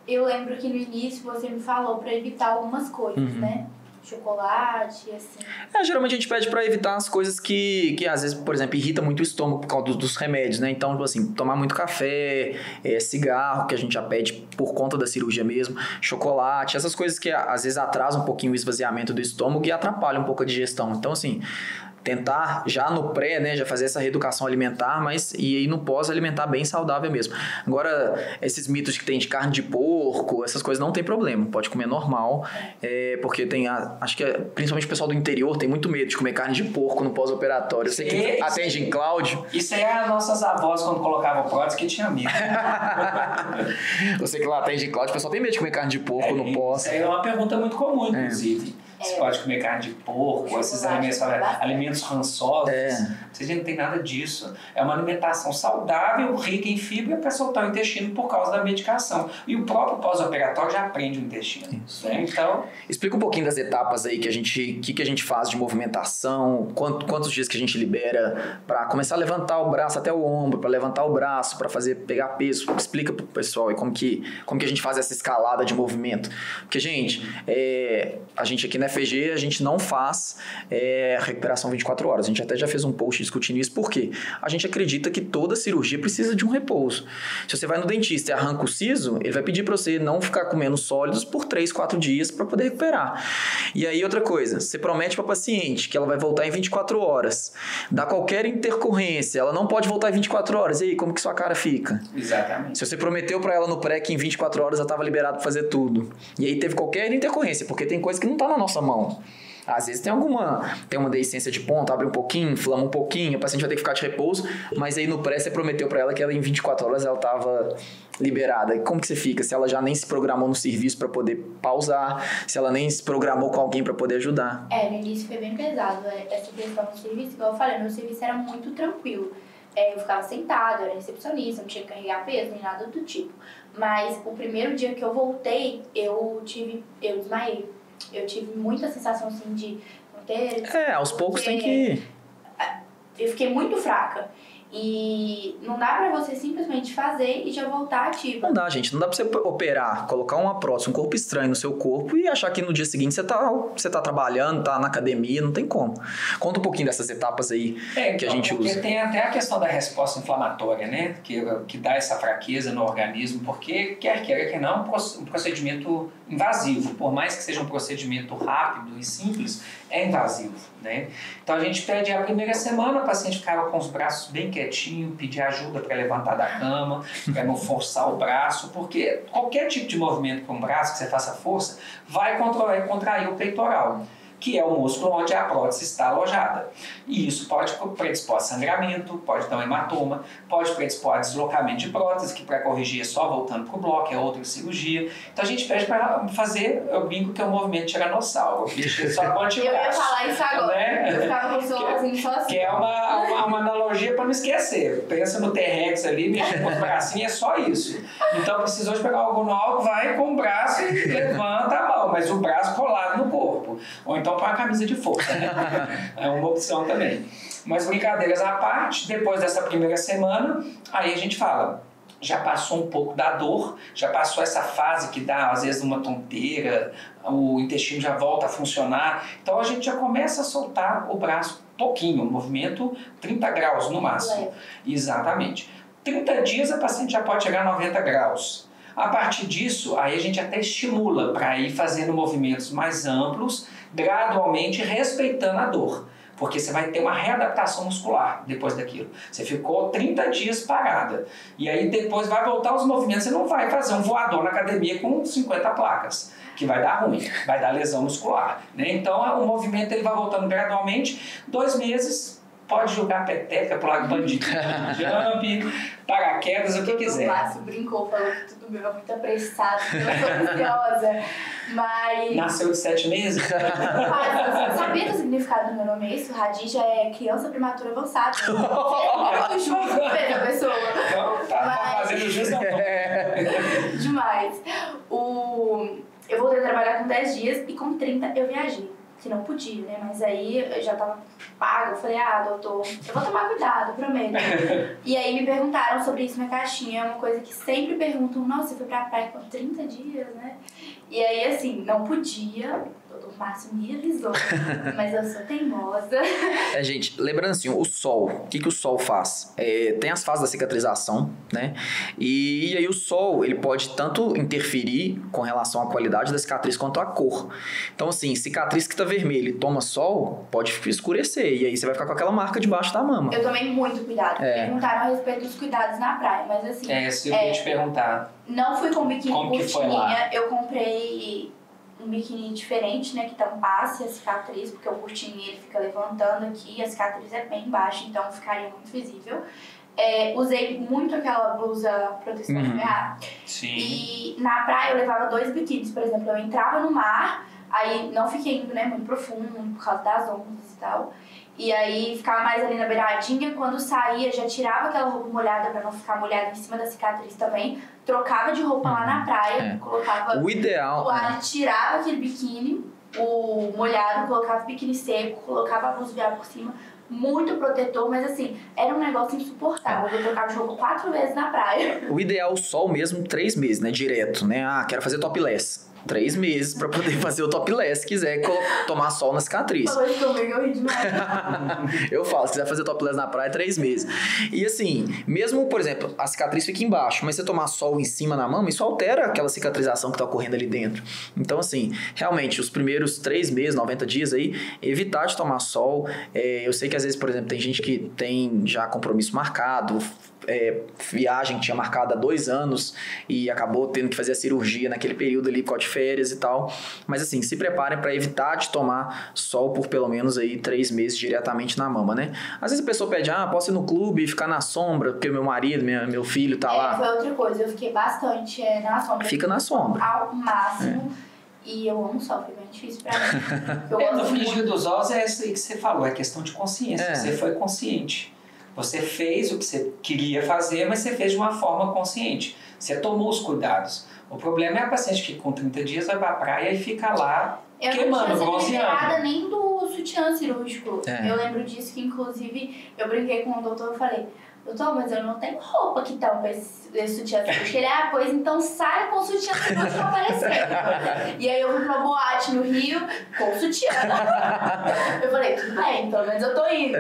eu lembro que no início você me falou para evitar algumas coisas, uhum. né? Chocolate, assim. É, geralmente a gente pede para evitar as coisas que, que às vezes, por exemplo, irrita muito o estômago por causa dos, dos remédios, né? Então, tipo assim, tomar muito café, é, cigarro, que a gente já pede por conta da cirurgia mesmo, chocolate, essas coisas que às vezes atrasam um pouquinho o esvaziamento do estômago e atrapalham um pouco a digestão. Então, assim, tentar já no pré, né, já fazer essa reeducação alimentar, mas e aí no pós alimentar bem saudável mesmo. Agora, esses mitos que tem de carne de porco, essas coisas não tem problema, pode comer normal, é, porque tem, a, acho que é, principalmente o pessoal do interior tem muito medo de comer carne de porco no pós-operatório. Você que atende em Cláudio. Isso aí é as nossas avós quando colocavam prótese que tinha medo. *laughs* Você que lá atende em Cláudio, o pessoal tem medo de comer carne de porco é, no pós. Isso aí é uma pergunta muito comum, é. inclusive. É. Você É. pode comer carne de porco, Chocolate, esses alimentos, alimentos rançosos. É. Você não tem nada disso. É uma alimentação saudável, rica em fibra para soltar o intestino por causa da medicação. E o próprio pós-operatório já prende o intestino. Isso. né? Então, Explica um pouquinho das etapas aí que a gente, que, que a gente faz de movimentação, quanto- quantos dias que a gente libera para começar a levantar o braço até o ombro, para levantar o braço, para fazer pegar peso. Explica pro pessoal aí como que, como que a gente faz essa escalada de movimento. Porque, gente, é, a gente aqui na FG, a gente não faz é, recuperação 24 horas. A gente até já fez um post discutindo isso, porque a gente acredita que toda cirurgia precisa de um repouso. Se você vai no dentista e arranca o siso, ele vai pedir para você não ficar comendo sólidos por 3, 4 dias para poder recuperar. E aí, outra coisa, você promete para paciente que ela vai voltar em 24 horas, dá qualquer intercorrência, ela não pode voltar em 24 horas. E aí, como que sua cara fica? exatamente. Se você prometeu para ela no pré que em 24 horas ela estava liberado para fazer tudo, e aí teve qualquer intercorrência, porque tem coisa que não tá na nossa mão. Às vezes tem alguma, tem uma deiscência de ponta, abre um pouquinho, inflama um pouquinho, a paciente vai ter que ficar de repouso, mas aí no pré você prometeu para ela que ela em 24 horas ela tava liberada. Como que você fica? Se ela já nem se programou no serviço para poder pausar, se ela nem se programou com alguém para poder ajudar. É, no início foi bem pesado é, essa questão do serviço. Igual eu falei, meu serviço era muito tranquilo. É, eu ficava sentada, era recepcionista, não tinha que carregar peso nem nada do tipo. Mas o primeiro dia que eu voltei, eu tive. Eu desmaiei. Eu tive muita sensação assim de não ter. É, aos poucos tem que Eu fiquei muito fraca. E não dá pra você simplesmente fazer e já voltar ativa. Não dá, gente. Não dá pra você operar, colocar uma prótese, um corpo estranho no seu corpo e achar que no dia seguinte você tá, você tá trabalhando, tá na academia, não tem como. Conta um pouquinho dessas etapas aí É, que a então, gente porque usa. tem até a questão da resposta inflamatória, né? Que, que dá essa fraqueza no organismo, porque quer queira que não, é um procedimento invasivo. Por mais que seja um procedimento rápido e simples, é invasivo, né? Então a gente pede a primeira semana, o paciente ficava com os braços bem quietinho, pedir ajuda para levantar da cama, para não forçar o braço, porque qualquer tipo de movimento com o braço que você faça força vai contrair, contrair o peitoral que é o músculo onde a prótese está alojada. E isso pode predispor a sangramento, pode dar um hematoma, pode predispor a deslocamento de prótese, que para corrigir é só voltando para o bloco, é outra cirurgia. Então a gente pede para fazer, eu brinco que é um movimento tiranossauro, só *laughs* Eu ia falar isso agora. Né? Eu ficava com o celularzinho só assim. Que é uma, uma, uma analogia para não esquecer. Pensa no T-Rex ali, mexer com os bracinhos, é só isso. Então precisou de pegar algo no alto, vai com o braço e levanta a mão, mas o braço colado no corpo. Ou então põe a camisa de força, né? *laughs* É uma opção também. Mas brincadeiras à parte, depois dessa primeira semana, aí a gente fala, já passou um pouco da dor, já passou essa fase que dá às vezes uma tonteira, o intestino já volta a funcionar, então a gente já começa a soltar o braço pouquinho, um movimento 30 graus no máximo. Leve. Exatamente. 30 dias a paciente já pode chegar a 90 graus. A partir disso, aí a gente até estimula para ir fazendo movimentos mais amplos, gradualmente respeitando a dor. Porque você vai ter uma readaptação muscular depois daquilo. Você ficou 30 dias parada. E aí depois vai voltar os movimentos. Você não vai fazer um voador na academia com 50 placas. Que vai dar ruim, vai dar lesão muscular. Né? Então o movimento ele vai voltando gradualmente. Dois meses, pode jogar peteca, pular bandido, *laughs* jump, paraquedas, o que O quiser. Márcio brincou, falou que tudo meu é muito apressado, eu sou ansiosa. Mas. Nasceu de sete meses? *laughs* Mas, você sabia do significado do meu nome? É isso? Radija é criança prematura avançada. É muito justo pra pessoa. Então, tá, tá Mas- fazendo jus ao nome. Demais. O... Eu voltei a trabalhar com 10 dias e com 30 eu viajei. Que não podia, né? Mas aí eu já tava paga. Eu falei, ah, doutor, eu vou tomar cuidado, prometo. *laughs* e aí me perguntaram sobre isso na caixinha. É uma coisa que sempre perguntam, nossa, você foi pra praia com 30 dias, né? E aí, assim, não podia. O doutor Márcio me avisou. mas eu sou teimosa. É, gente, lembrando assim, o sol, o que, que o sol faz? É, tem as fases da cicatrização, né? E, aí o sol, ele pode tanto interferir com relação à qualidade da cicatriz quanto à cor. Então, assim, cicatriz que tá vermelha e toma sol, pode escurecer. E aí você vai ficar com aquela marca debaixo da mama. Eu tomei muito cuidado. É. Perguntaram a respeito dos cuidados na praia, mas assim. É, se eu ia te perguntar. Não fui com biquíni Como que foi lá? curtinha, eu comprei um biquíni diferente, né, que tampasse a cicatriz, porque o curtinho ele fica levantando aqui, a cicatriz é bem baixa, então ficaria muito visível. É, usei muito aquela blusa proteção Uhum. UVA. Sim. E na praia eu levava dois biquínis, por exemplo, eu entrava no mar, Aí não fiquei indo, né, muito profundo, por causa das ondas e tal. E aí ficava mais ali na beiradinha. Quando saía, já tirava aquela roupa molhada para não ficar molhada em cima da cicatriz também. Trocava de roupa lá na praia, É. colocava O ideal. toalha, tirava aquele biquíni, o molhado, colocava o biquíni seco, colocava a blusa de ar por cima. Muito protetor, mas assim, era um negócio insuportável. Eu trocava de roupa quatro vezes na praia. O ideal, o sol mesmo, três meses, né? Direto, né? Ah, quero fazer topless. Três meses pra poder *laughs* fazer o topless se quiser tomar sol na cicatriz. *laughs* Eu falo, se quiser fazer topless na praia, três meses. E assim, mesmo, por exemplo, a cicatriz fica embaixo, mas você tomar sol em cima na mama, isso altera aquela cicatrização que tá ocorrendo ali dentro. Então, assim, realmente, os primeiros três meses, 90 dias aí, evitar de tomar sol. É, eu sei que às vezes, por exemplo, tem gente que tem já compromisso marcado, é, viagem que tinha marcado há dois anos e acabou tendo que fazer a cirurgia naquele período ali, causa de férias e tal. Mas assim, se preparem para evitar de tomar sol por pelo menos aí três meses diretamente na mama, né? Às vezes a pessoa pede, ah, posso ir no clube e ficar na sombra, porque meu marido, minha, meu filho tá É, lá. foi outra coisa, eu fiquei bastante é, na sombra. Fica na sombra. Ao máximo. E eu amo sol, foi bem difícil pra mim. *laughs* Eu É, no frigir dos ovos é isso aí que você falou, é questão de consciência. É. Você foi consciente. Você fez o que você queria fazer, mas você fez de uma forma consciente. Você tomou os cuidados. O problema é a paciente que com 30 dias vai pra praia e fica lá Eu queimando, não bronzeando. liberada nem do sutiã cirúrgico. É. Eu lembro disso que, inclusive, eu brinquei com o doutor e falei, doutor, mas eu não tenho roupa que tampa esse, esse sutiã cirúrgico. Ele, ah, pois então saia com o sutiã cirúrgico aparecendo. e aí eu fui pra boate no Rio com o sutiã. *laughs* eu falei, tudo bem, pelo menos eu tô indo.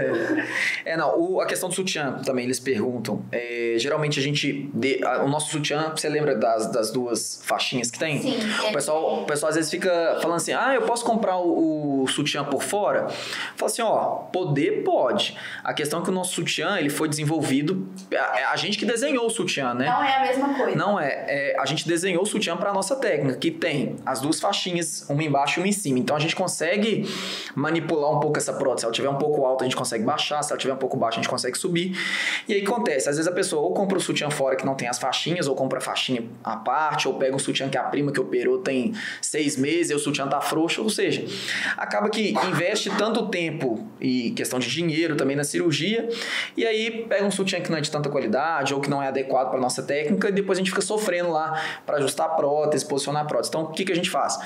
É, não, o- a questão do sutiã também, eles perguntam. É, geralmente a gente. dê- a- o nosso sutiã, você lembra das, das duas faixinhas que tem? Sim. O pessoal, o pessoal às vezes fica falando assim: ah, eu posso comprar o, o sutiã por fora? Fala assim: ó, poder pode. A questão é que o nosso sutiã ele foi desenvolvido. É a, gente que desenhou o sutiã, né? Não é a mesma coisa. Não é, é, a gente desenhou o sutiã para nossa técnica, que tem as duas faixinhas, uma embaixo e uma em cima. Então a gente consegue manipular um pouco essa prótese. Se ela tiver um pouco alta, a gente consegue baixar, se ela tiver um pouco baixa, a gente consegue subir. E aí acontece, às vezes a pessoa ou compra o sutiã fora que não tem as faixinhas, ou compra a faixinha à parte, ou pega um sutiã que a prima que operou tem seis meses e o sutiã tá frouxo, ou seja, acaba que investe tanto tempo e questão de dinheiro também na cirurgia, e aí pega um sutiã que não é de tanta qualidade ou que não é adequado para nossa técnica e depois a gente fica sofrendo lá para ajustar a prótese, posicionar a prótese. Então, o que, que a gente faz?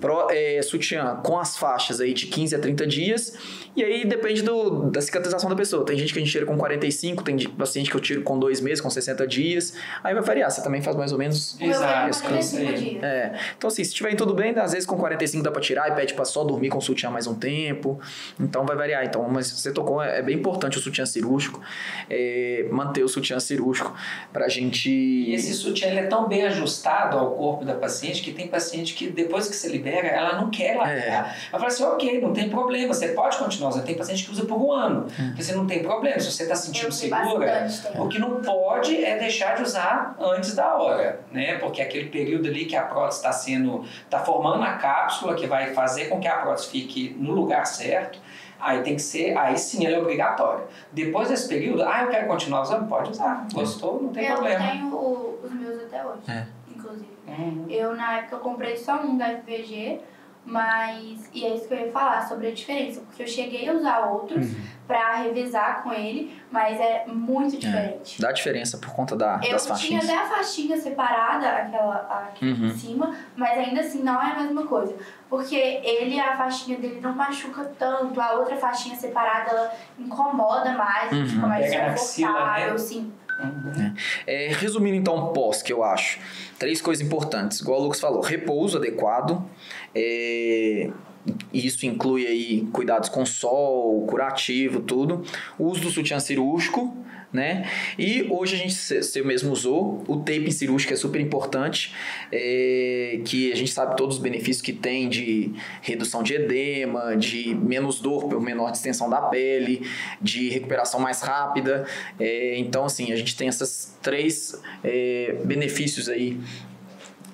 Pro, é, sutiã com as faixas aí de 15 a 30 dias, e aí depende do, da cicatrização da pessoa. Tem gente que a gente tira com 45, tem de- paciente que eu tiro com 2 meses, com 60 dias, aí vai variar. Você também faz mais ou menos Exato, com isso 45 aí. dias. é, então assim, se estiver tudo bem, às vezes com 45 dá pra tirar e pede pra só dormir com o sutiã mais um tempo. Então vai variar. Então, mas você tocou, é bem importante o sutiã cirúrgico, é, manter o sutiã cirúrgico pra gente. E esse sutiã ele é tão bem ajustado ao corpo da paciente que tem paciente que depois que você libera, ela não quer largar. É. Ela fala assim, ok, não tem problema, você pode continuar usando. Tem paciente que usa por um ano. Hum. Você não tem problema, se você está Eu sentindo segura, o que não pode é deixar de usar antes da hora, né? Porque aquele período ali que a prótese está sendo, está formando a cápsula que vai fazer com que a prótese fique no lugar certo, aí tem que ser, aí sim ela é obrigatória. Depois desse período, ah, eu quero continuar usando, pode usar. Gostou, não tem eu problema. tenho o- os meus até hoje, É. inclusive. Uhum. Eu, na época, eu comprei só um da FVG, mas... E é isso que eu ia falar, sobre a diferença. Porque eu cheguei a usar outros Uhum. pra revisar com ele, mas é muito diferente. Dá diferença por conta da, Eu das tinha faixinhas. até a faixinha separada, aquela aqui Uhum. em cima, mas ainda assim não é a mesma coisa. Porque ele, a faixinha dele não machuca tanto, a outra faixinha separada, ela incomoda mais, Uhum. fica mais axila, desconfortável, né? sim. Uhum. É, resumindo então o pós, que eu acho. Três coisas importantes. Igual o Lucas falou, repouso adequado. É, isso inclui aí cuidados com sol, curativo, tudo. O uso do sutiã cirúrgico, né? E hoje a gente, você mesmo usou, o taping cirúrgico é super importante, é, que a gente sabe todos os benefícios que tem de redução de edema, de menos dor por menor distensão da pele, de recuperação mais rápida. É, então, assim, a gente tem esses três é, benefícios aí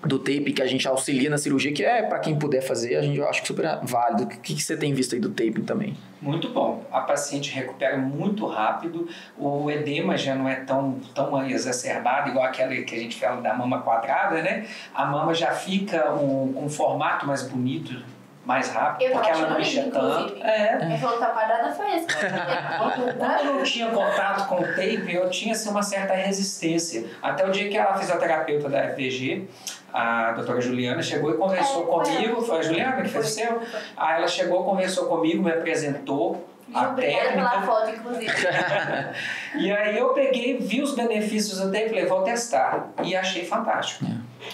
do tape que a gente auxilia na cirurgia, que é para quem puder fazer, a gente eu acho que super válido. O que, que você tem visto aí do taping também? Muito bom. A paciente recupera muito rápido, o edema já não é tão, tão exacerbado, igual aquela que a gente fala da mama quadrada, né? A mama já fica um, um formato mais bonito mais rápido, Eu porque ela não lindo, tanto. É. Falou que tá quadrada foi esse. Quando, *laughs* quando eu não tinha contato com o tape, eu tinha assim, uma certa resistência. Até o dia que a fisioterapeuta da FVG, a doutora Juliana, chegou e conversou É, foi comigo. Foi a Juliana que fez o seu? Aí ela chegou, conversou comigo, me apresentou a Obrigada pela técnica. foto, inclusive. *laughs* E aí eu peguei, vi os benefícios do tape, falei, vou testar. E achei fantástico.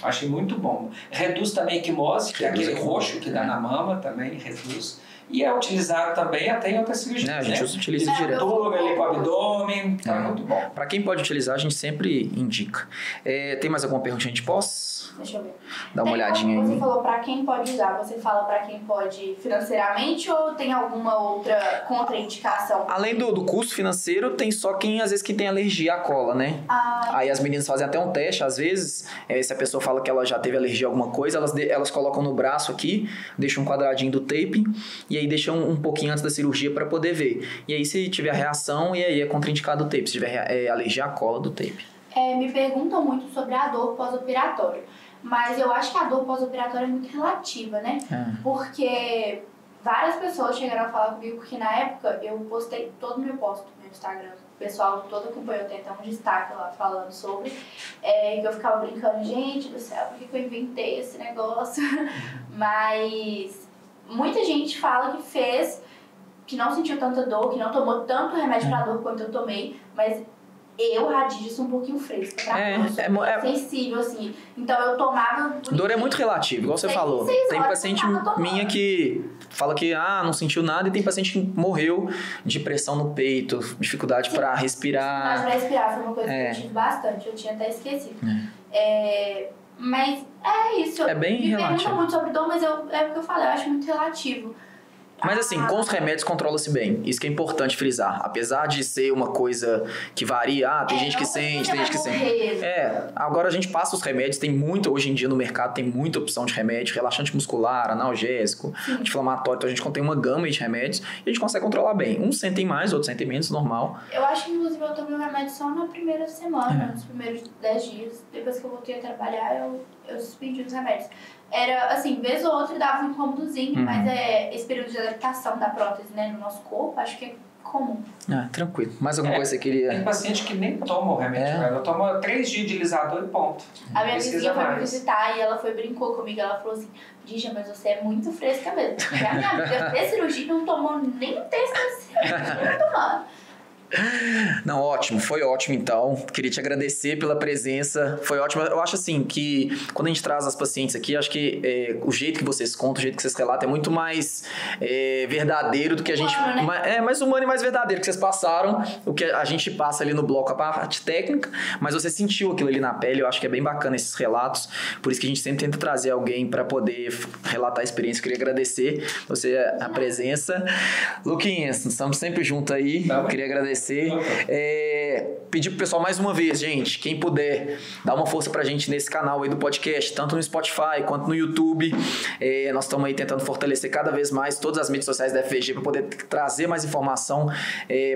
Achei muito bom. Reduz também a equimose, que é aquele roxo que dá na mama, também reduz. E é utilizado também até em outras cirurgias. Né, a gente né? utiliza É, direto. Cintura, ali com o abdômen, tá É. muito bom. Para quem pode utilizar, a gente sempre indica. É, tem mais alguma perguntinha de pós? Deixa eu ver. Dá uma Tem olhadinha como Você aí. falou pra quem pode usar. Você fala pra quem pode financeiramente ou tem alguma outra contraindicação? Além do, do custo financeiro, tem só quem às vezes que tem alergia à cola, né? Ah, Aí as meninas fazem até um teste, às vezes, é, se a pessoa fala que ela já teve alergia a alguma coisa, elas, elas colocam no braço aqui, deixam um quadradinho do tape e aí deixam um pouquinho antes da cirurgia para poder ver. E aí se tiver reação, e aí é contraindicado o tape, se tiver é, alergia à cola do tape. é, me perguntam muito sobre a dor pós-operatória. Mas eu acho que a dor pós-operatória é muito relativa, né? É. Porque várias pessoas chegaram a falar comigo, porque na época eu postei todo o meu post no meu Instagram. O pessoal todo acompanhou, tem até um destaque lá falando sobre. É, que eu ficava brincando, gente do céu, por que, que eu inventei esse negócio? *laughs* Mas muita gente fala que fez, que não sentiu tanta dor, que não tomou tanto remédio pra dor quanto eu tomei, mas eu, Radija, sou um pouquinho fresca pra É, é é- sensível, assim. Então eu tomava. Dor é muito relativo, igual você falou. Tem paciente minha que fala que ah, não sentiu nada e tem paciente que morreu de pressão no peito, dificuldade para Mas respirar. pra respirar foi uma coisa É. que eu tive bastante, eu tinha até esquecido. É, mas é isso. É bem Me relativo. perguntam muito sobre dor, mas eu, é o que eu falei, eu acho muito relativo. Mas assim, com os remédios controla-se bem. Isso que é importante frisar. Apesar de ser uma coisa que varia, ah, tem é, gente que sente, tem gente que sente. É, agora a gente passa os remédios, tem muito, hoje em dia no mercado tem muita opção de remédio, relaxante muscular, analgésico, Sim. anti-inflamatório, então a gente contém uma gama de remédios e a gente consegue controlar bem. Uns sentem mais, outros sentem menos, normal. Eu acho que, inclusive, eu tomei o remédio só na primeira semana, É. nos primeiros 10 dias. Depois que eu voltei a trabalhar, eu, eu suspendi os remédios. Era, assim, vez ou outra dava um incômodozinho, Uhum. mas é esse período de adaptação da prótese, né, no nosso corpo, acho que é comum. Ah, tranquilo. Mais alguma É, coisa que você Tem queria? paciente que nem toma o remédio, É. cara. Ela toma três dias de lisador e ponto. A minha Precisa vizinha foi me visitar e ela foi brincou comigo. Ela falou assim: Dija, mas você é muito fresca mesmo. Porque a minha amiga fez cirurgia e não tomou nem um texto da cirurgia. *laughs* Não tomando. Não, ótimo, foi ótimo então. Queria te agradecer pela presença. Foi ótimo. Eu acho assim que quando a gente traz as pacientes aqui, acho que é, o jeito que vocês contam, o jeito que vocês relatam é muito mais é, verdadeiro do que a gente. Humano, né? É mais humano e mais verdadeiro que vocês passaram. O que a gente passa ali no bloco, a parte técnica, mas você sentiu aquilo ali na pele. Eu acho que é bem bacana esses relatos. Por isso que a gente sempre tenta trazer alguém para poder relatar a experiência. Queria agradecer você a presença. Luquinhas, estamos sempre juntos aí. Tá. Queria agradecer. Tá. É, pedir pro pessoal mais uma vez, gente, quem puder, dar uma força pra gente nesse canal aí do podcast, tanto no Spotify quanto no YouTube. É, nós estamos aí tentando fortalecer cada vez mais todas as mídias sociais da FVG para poder trazer mais informação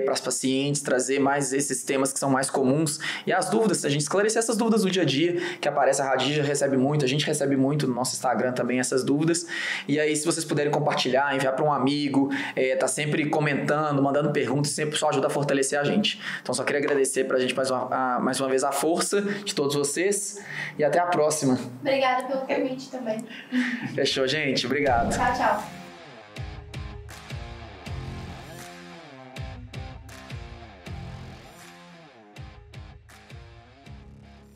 para as pacientes, trazer mais esses temas que são mais comuns e as dúvidas, a gente esclarecer essas dúvidas do dia a dia que aparece a Radija recebe muito, a gente recebe muito no nosso Instagram também essas dúvidas. E aí, se vocês puderem compartilhar, enviar para um amigo, é, tá sempre comentando, mandando perguntas, sempre só ajuda a fortalecer a gente. Então, só queria agradecer pra gente mais uma, a- mais uma vez a força de todos vocês e até a próxima. Obrigada pelo convite também. Fechou, gente? Obrigado. Tchau, tchau.